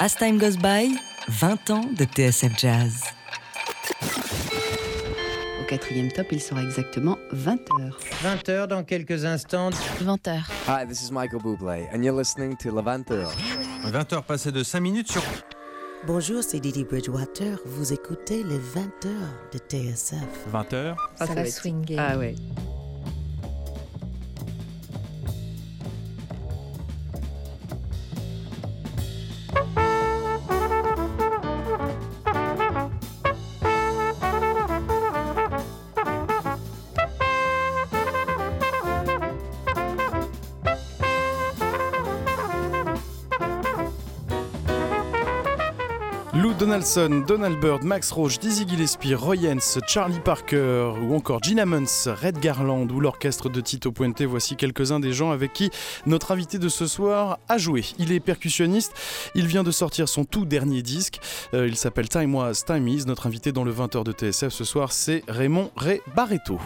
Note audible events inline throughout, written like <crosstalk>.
As Time Goes By, 20 ans de TSF Jazz. Au quatrième top, il sera exactement 20h. 20h dans quelques instants. 20h. Hi, this is Michael Bublé, and you're listening to Le 20h. 20h passées de 5 minutes sur Bonjour, c'est Didi Bridgewater. Vous écoutez les 20 heures de TSF. 20h. Ah, Ça va swinguer. Ah ouais. Donald Byrd, Max Roach, Dizzy Gillespie, Roy Charlie Parker ou encore Gina Munz, Red Garland ou l'orchestre de Tito Puente, voici quelques-uns des gens avec qui notre invité de ce soir a joué. Il est percussionniste, il vient de sortir son tout dernier disque, Euh, il s'appelle Time Was, Time Is. Notre invité dans le 20h de TSF ce soir, c'est Raymond Ray Barreto.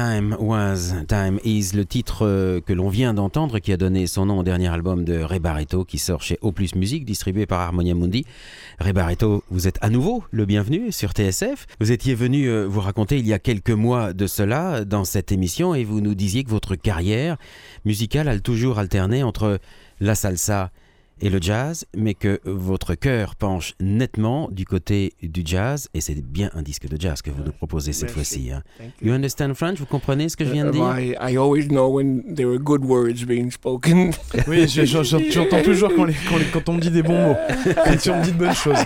Was, Time Is, le titre euh, que l'on vient d'entendre, qui a donné son nom au dernier album de Ray Barretto, qui sort chez O Plus Music, distribué par Harmonia Mundi. Ray Barretto, vous êtes à nouveau le bienvenu sur TSF. Vous étiez venu euh, vous raconter il y a quelques mois de cela dans cette émission et vous nous disiez que votre carrière musicale a toujours alterné entre la salsa et le jazz, mais que votre cœur penche nettement du côté du jazz, et c'est bien un disque de jazz que vous nous proposez cette fois-ci. hein. You understand French? Vous comprenez ce que je viens de Uh, dire? I, I always know when there are good words being spoken. <laughs> Oui, je- je- je- j'entends toujours quand, les- quand les- quand on me dit des bons mots, <laughs> quand on me dit de bonnes choses.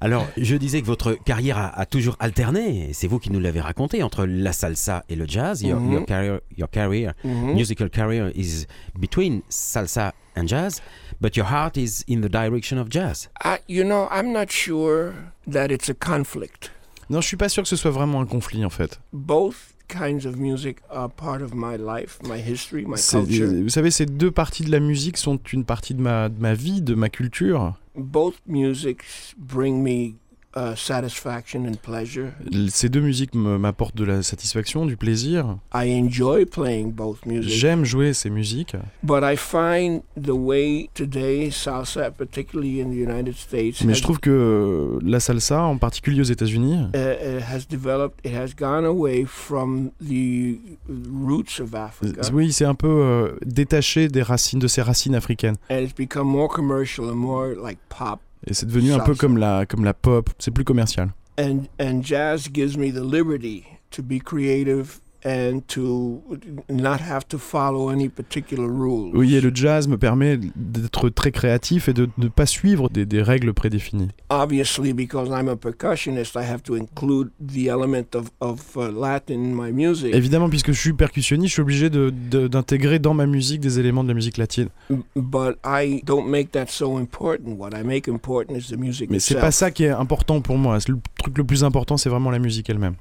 Alors, je disais que votre carrière a, a toujours alterné, et c'est vous qui nous l'avez raconté, entre la salsa et le jazz. Your, Mhm. your career, your career Mhm. musical career is between salsa and jazz, but your heart is in the direction of jazz. I, you know, I'm not sure that it's a conflict. Non, je suis pas sûr que ce soit vraiment un conflit en fait. Both kinds of music are part of my life, my history, my culture. Vous savez, ces deux parties de la musique sont une partie de ma, de ma vie, de ma culture. Both musics bring me uh, satisfaction and pleasure? Ces deux musiques m'apportent de la satisfaction, du plaisir. I enjoy playing both music. J'aime jouer ces musiques. But I find the way today salsa, particularly in the United States, Mais je trouve que euh, la salsa, en particulier aux États-Unis, has developed, it has gone away from the roots of Africa. euh, oui, c'est un peu euh, détaché des racines, de ses racines africaines. and it's become more commercial and more like pop. Et c'est devenu un peu comme la, comme la pop. C'est plus commercial. And and jazz gives me the liberty to be creative and to not have to follow any particular rules. Oui, et le jazz me permet d'être très créatif et de ne pas suivre des, des règles prédéfinies. Obviously, because I'm a percussionist, I have to include the element of, of uh, Latin in my music. Évidemment, puisque je suis percussionniste, je suis obligé d'intégrer dans ma musique des éléments de la musique latine. But I don't make that so important. What I make important is the music Mais c'est pas ça qui est important pour moi. Le truc le plus important, c'est vraiment la musique elle-même.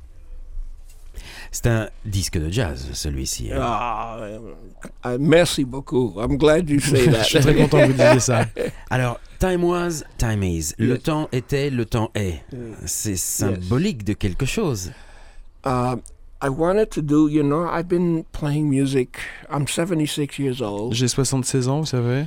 C'est un disque de jazz, celui-ci. hein. Ah, uh, merci beaucoup. I'm glad you say <laughs> that. je suis très content que vous disiez ça. <laughs> Alors, time was, time is. Le Yes. temps était, le temps est. C'est symbolique de quelque chose. Uh, I wanted to do, you know, I've been playing music. I'm 76 years old. J'ai 76 ans, vous savez.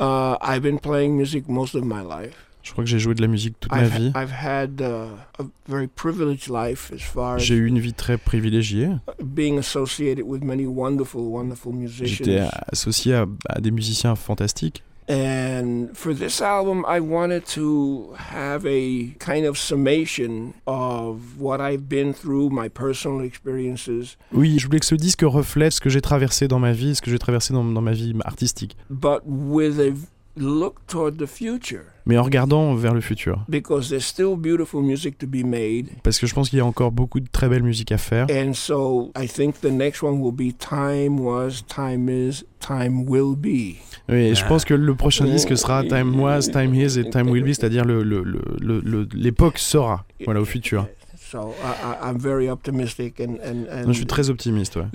Uh, I've been playing music most of my life. Je crois que j'ai joué de la musique toute ma I've, vie. Uh, a very privileged life as far as J'ai eu une vie très privilégiée. being associated with many wonderful, wonderful musicians. J'étais associé à, à des musiciens fantastiques. And for this album, I wanted to have a kind of summation of what I've been through, my personal experiences, Oui, je voulais que ce disque reflète ce que j'ai traversé dans ma vie, ce que j'ai traversé dans, dans ma vie artistique. but with a look toward the future. Mais en regardant vers le futur. Because there's still beautiful music to be made. Parce que je pense qu'il y a encore beaucoup de très belle musique à faire. And so I think the next one will be Time Was, Time Is, Time Will Be. Oui, et je Ah. pense que le prochain disque sera Time Was, Time Is et Time Will Be, c'est-à-dire le- le- le- le- le- l'époque sera, voilà, au futur. So I, I, I'm very optimistic and, and, and Non, je suis très optimiste, ouais.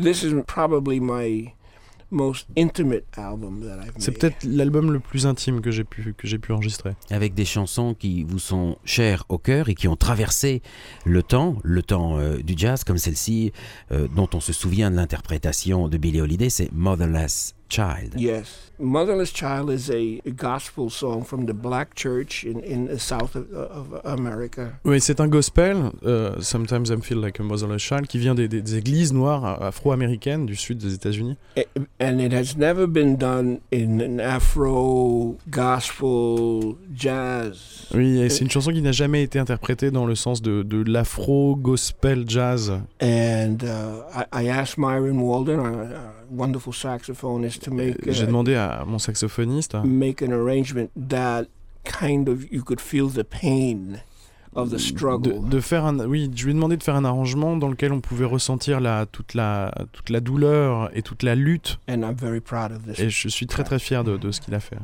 Most intimate album that I've C'est peut-être l'album le plus intime que j'ai pu, que j'ai pu enregistrer. Avec des chansons qui vous sont chères au cœur et qui ont traversé le temps, le temps euh, du jazz, comme celle-ci, euh, dont on se souvient de l'interprétation de Billie Holiday, c'est Motherless Child. Yes. Motherless Child is a, a gospel song from the black church in, in the south of, of America. Oui, c'est un gospel, euh, Sometimes I Feel Like a Motherless Child, qui vient des, des- des églises noires afro-américaines du sud des États-Unis. A- And it has never been done in an Afro gospel jazz. Oui, et c'est une chanson qui n'a jamais été interprétée dans le sens de, de l'afro-gospel jazz. And uh, I, I asked Myron Walden, a, a wonderful saxophonist, to make J'ai demandé à mon saxophoniste make an arrangement that kind of you could feel the pain of the de, struggle. de faire un oui je lui ai demandé de faire un arrangement dans lequel on pouvait ressentir la toute la toute la douleur et toute la lutte And I'm very proud of this. et je suis très très fier de, de ce qu'il a fait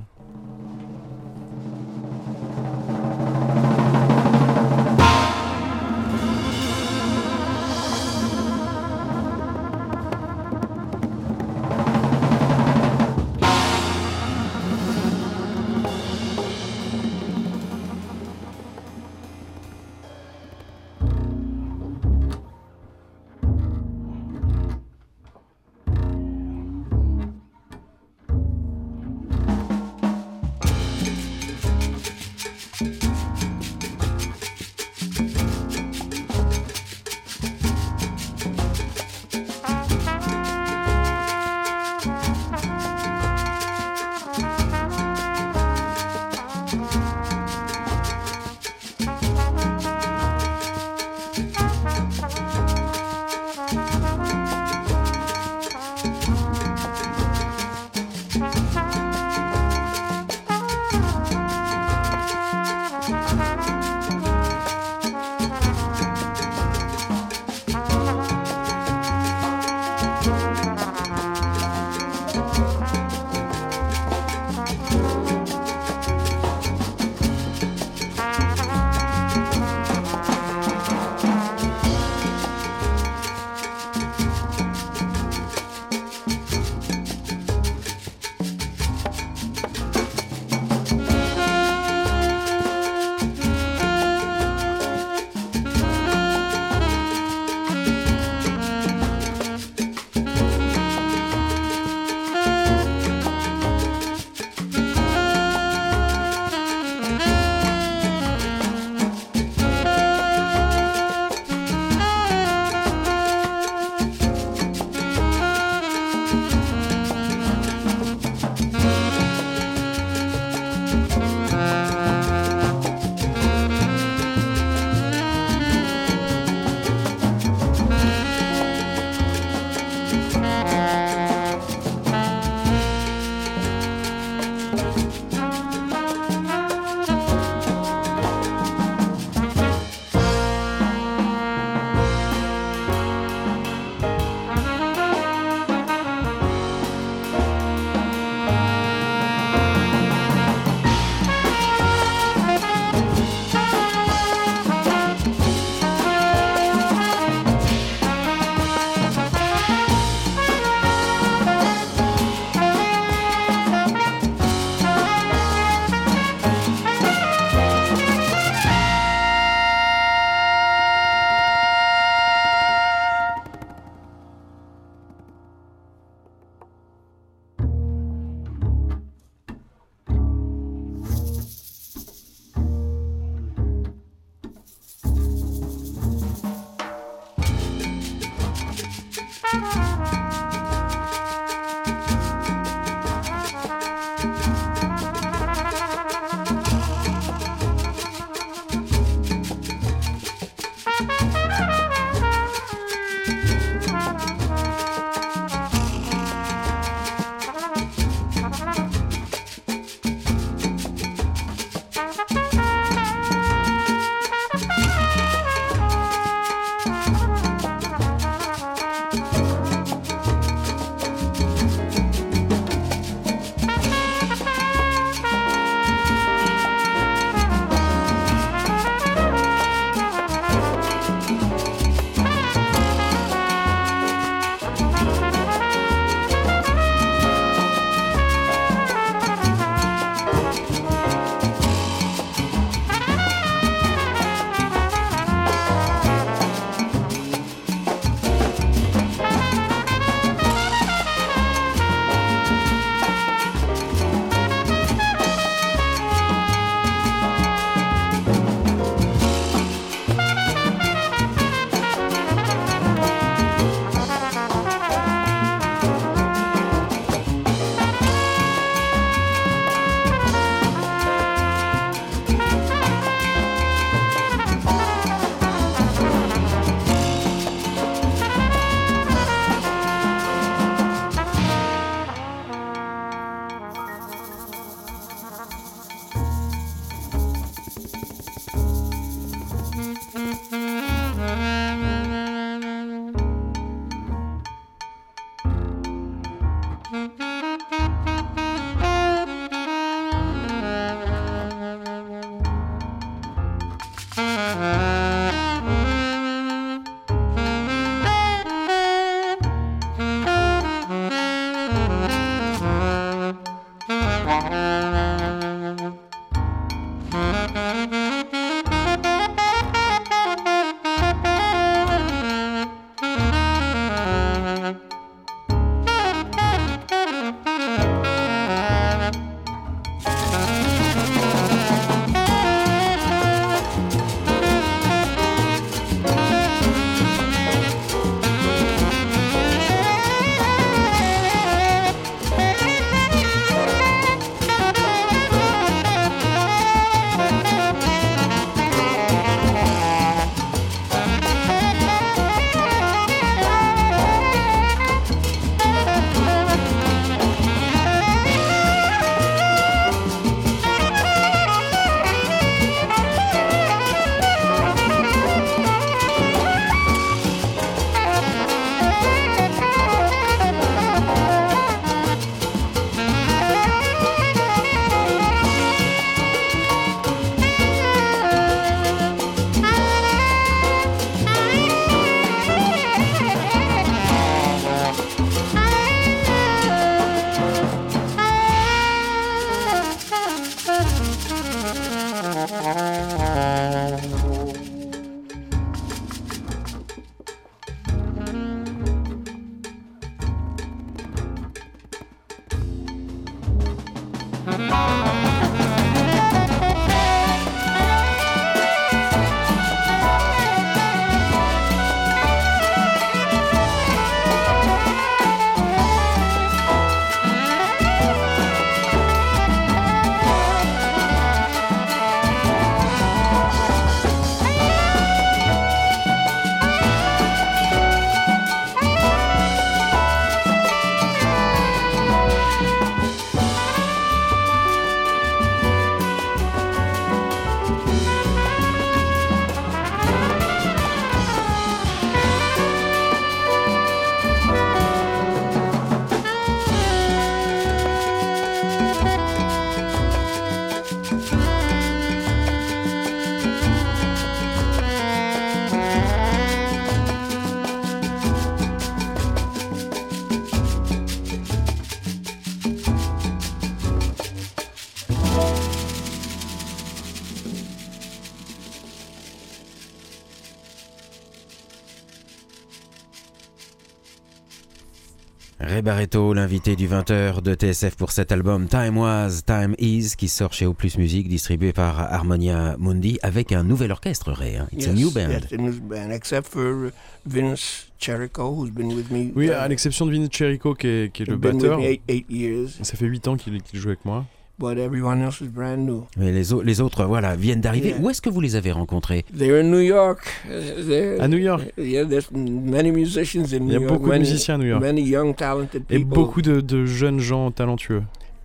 Barreto, l'invité du 20h de TSF pour cet album Time Was, Time Is, qui sort chez O Plus Music, distribué par Harmonia Mundi, avec un nouvel orchestre, Ray. hein. It's a new band. Yes, a new band, except for Vince Cherico, who's been with me. Oui, à l'exception de Vince Cherico qui est, qui est le been with batteur. me eight, eight years, Ça fait 8 ans qu'il qu'il joue avec moi. But everyone else is brand new. Mais les, au- les autres, voilà, viennent d'arriver. Yeah. Où est-ce que vous les avez rencontrés? They're in New York. They're- À New York. Yeah, there's many musicians in Il y a New York. beaucoup de many, musiciens à New York. Many young, talented Et people. beaucoup de, de jeunes gens talentueux.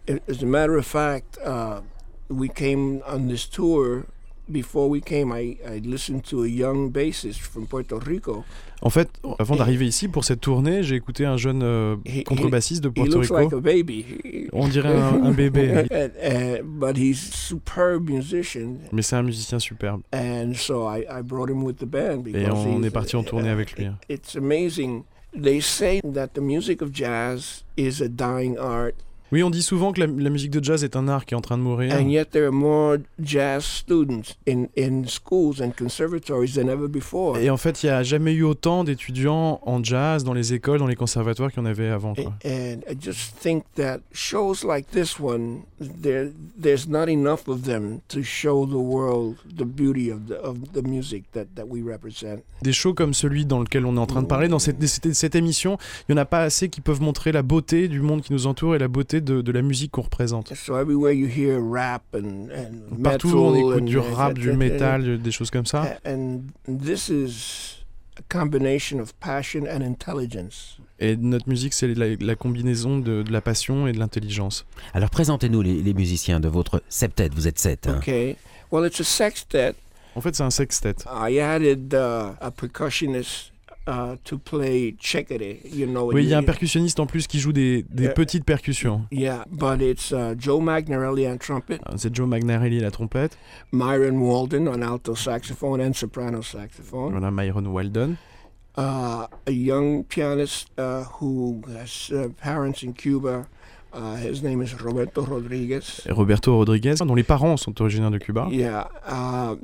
As a matter of fact, uh, we came on this tour. Before we came, I, I listened to a young bassist from Puerto Rico. En fait, avant d'arriver ici pour cette tournée, j'ai écouté un jeune euh, contrebassiste de looks Rico. like a baby. On dirait un, un bébé, <laughs> And, uh, but he's superb musician, mais c'est un musicien superbe. and so I, I brought him with the band Et on est parti en tournée avec lui. hein. It's amazing. They say that the music of jazz is a dying art, Oui, on dit souvent que la, la musique de jazz est un art qui est en train de mourir. and yet there are more jazz students in, in schools and conservatories than ever before. Et en fait, il n'y a jamais eu autant d'étudiants en jazz dans les écoles, dans les conservatoires qu'il y en avait avant. quoi. And I just think that shows like this one, there there's not enough of them to show the world the beauty of the of the music that, that we represent. Des shows comme celui dans lequel on est en train de parler, dans cette, cette, cette émission, il n'y en a pas assez qui peuvent montrer la beauté du monde qui nous entoure et la beauté de, de la musique qu'on représente. So everywhere you hear rap and, and Partout, metal on écoute du rap, du and- métal, des choses comme ça. And this is a combination of passion and intelligence. Et notre musique, c'est la, la combinaison de, de la passion et de l'intelligence. Alors présentez-nous les, les musiciens de votre septet, vous êtes sept. hein. Okay. Well, it's a sextet. En fait, c'est un sextet. I added uh, a percussionist uh, to play chekere. You know. Oui, il y a un percussionniste en plus qui joue des, des Yeah. petites percussions. Yeah, but it's uh, Joe Magnarelli on trumpet, C'est Joe Magnarelli à la trompette, Myron Walden on alto saxophone and soprano saxophone, voilà Myron Walden, uh, a young pianist uh, who has uh, parents in Cuba. Uh, his name is Roberto Rodriguez. Roberto Rodriguez, dont les parents sont originaires de Cuba. Yeah, uh,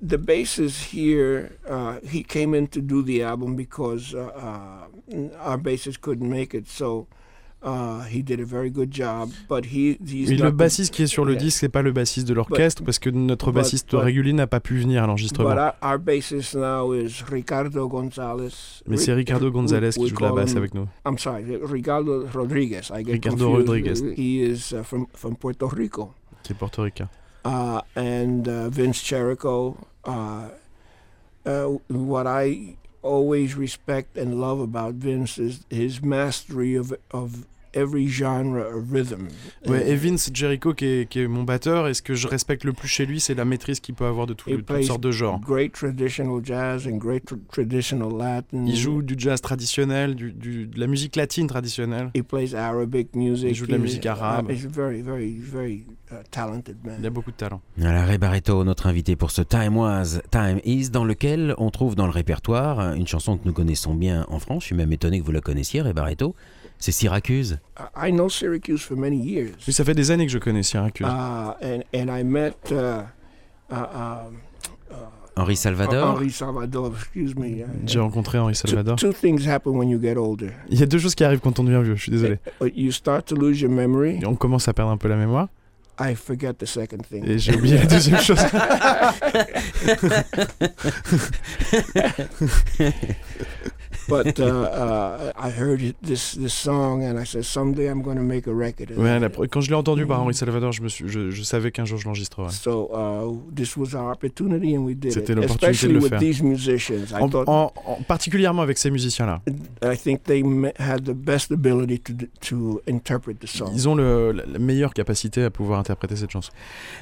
the bassist here, uh, he came in to do the album because uh, uh, our bassist couldn't make it, so uh, he did a very good job. But he, he's Et not le bassiste qui est sur le Yeah. disque, c'est pas le bassiste de l'orchestre parce que notre bassiste but- régulier n'a pas pu venir à l'enregistrement. our, our bassist now is Ricardo Gonzalez. Mais c'est Ricardo Gonzalez qui joue la basse him- avec nous. I'm sorry, Ricardo Rodriguez. I get Ricardo confused. Rodriguez. He is uh, from from Puerto Rico. qui est portoricain. Uh, and uh, Vince Cherico. Uh, uh, what I always respect and love about Vince is his mastery of of every genre of rhythm. Ouais, et Vince Jericho, qui est, qui est mon batteur, et ce que je respecte le plus chez lui, c'est la maîtrise qu'il peut avoir de, tout- toutes sortes de genres. Great traditional jazz and great tr- traditional Latin. Il joue du jazz traditionnel, du, du- de la musique latine traditionnelle. He plays Arabic music. Il joue de la musique uh, arabe. he's a very, very, very uh, talented man. Il a beaucoup de talent. Voilà, Ray Barretto, notre invité pour ce Time Was, Time Is, dans lequel on trouve dans le répertoire une chanson que nous connaissons bien en France. Je suis même étonné que vous la connaissiez, Ray Barretto. C'est Syracuse. I I know Syracuse for many years. Oui, ça fait des années que je connais Syracuse. Uh, and, and I met uh, uh, um, uh, Henri Salvador. Henri Salvador, excuse me. J'ai rencontré Henri two, Salvador. two things happen when you get older. Il y a deux choses qui arrivent quand on devient vieux, je suis désolé. You start to lose your memory. Et on commence à perdre un peu la mémoire. I forget the second thing. Et j'ai oublié la deuxième chose. <laughs> <laughs> But uh, uh, I heard it- this this song and I said someday I'm going to make a record. of Ouais, it." la pre- quand je l'ai entendu par Henri Salvador, je, me suis, je, je savais qu'un jour je l'enregistrerais. So uh, this was our opportunity and we did C'était it. l'opportunité de Especially le with faire. these musicians, I En- thought en- en- particulièrement avec ces musiciens-là. I think they ma- had the best ability to to interpret the song. Ils ont le- la meilleure capacité à pouvoir interpréter cette chanson.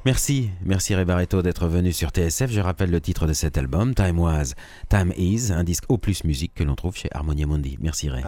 Merci, merci Ray d'être venu sur TSF. Je rappelle le titre de cet album, Time Was, Time Is, un disque au plus musique que l'on trouve chez Harmonia Mundi. Merci Ray.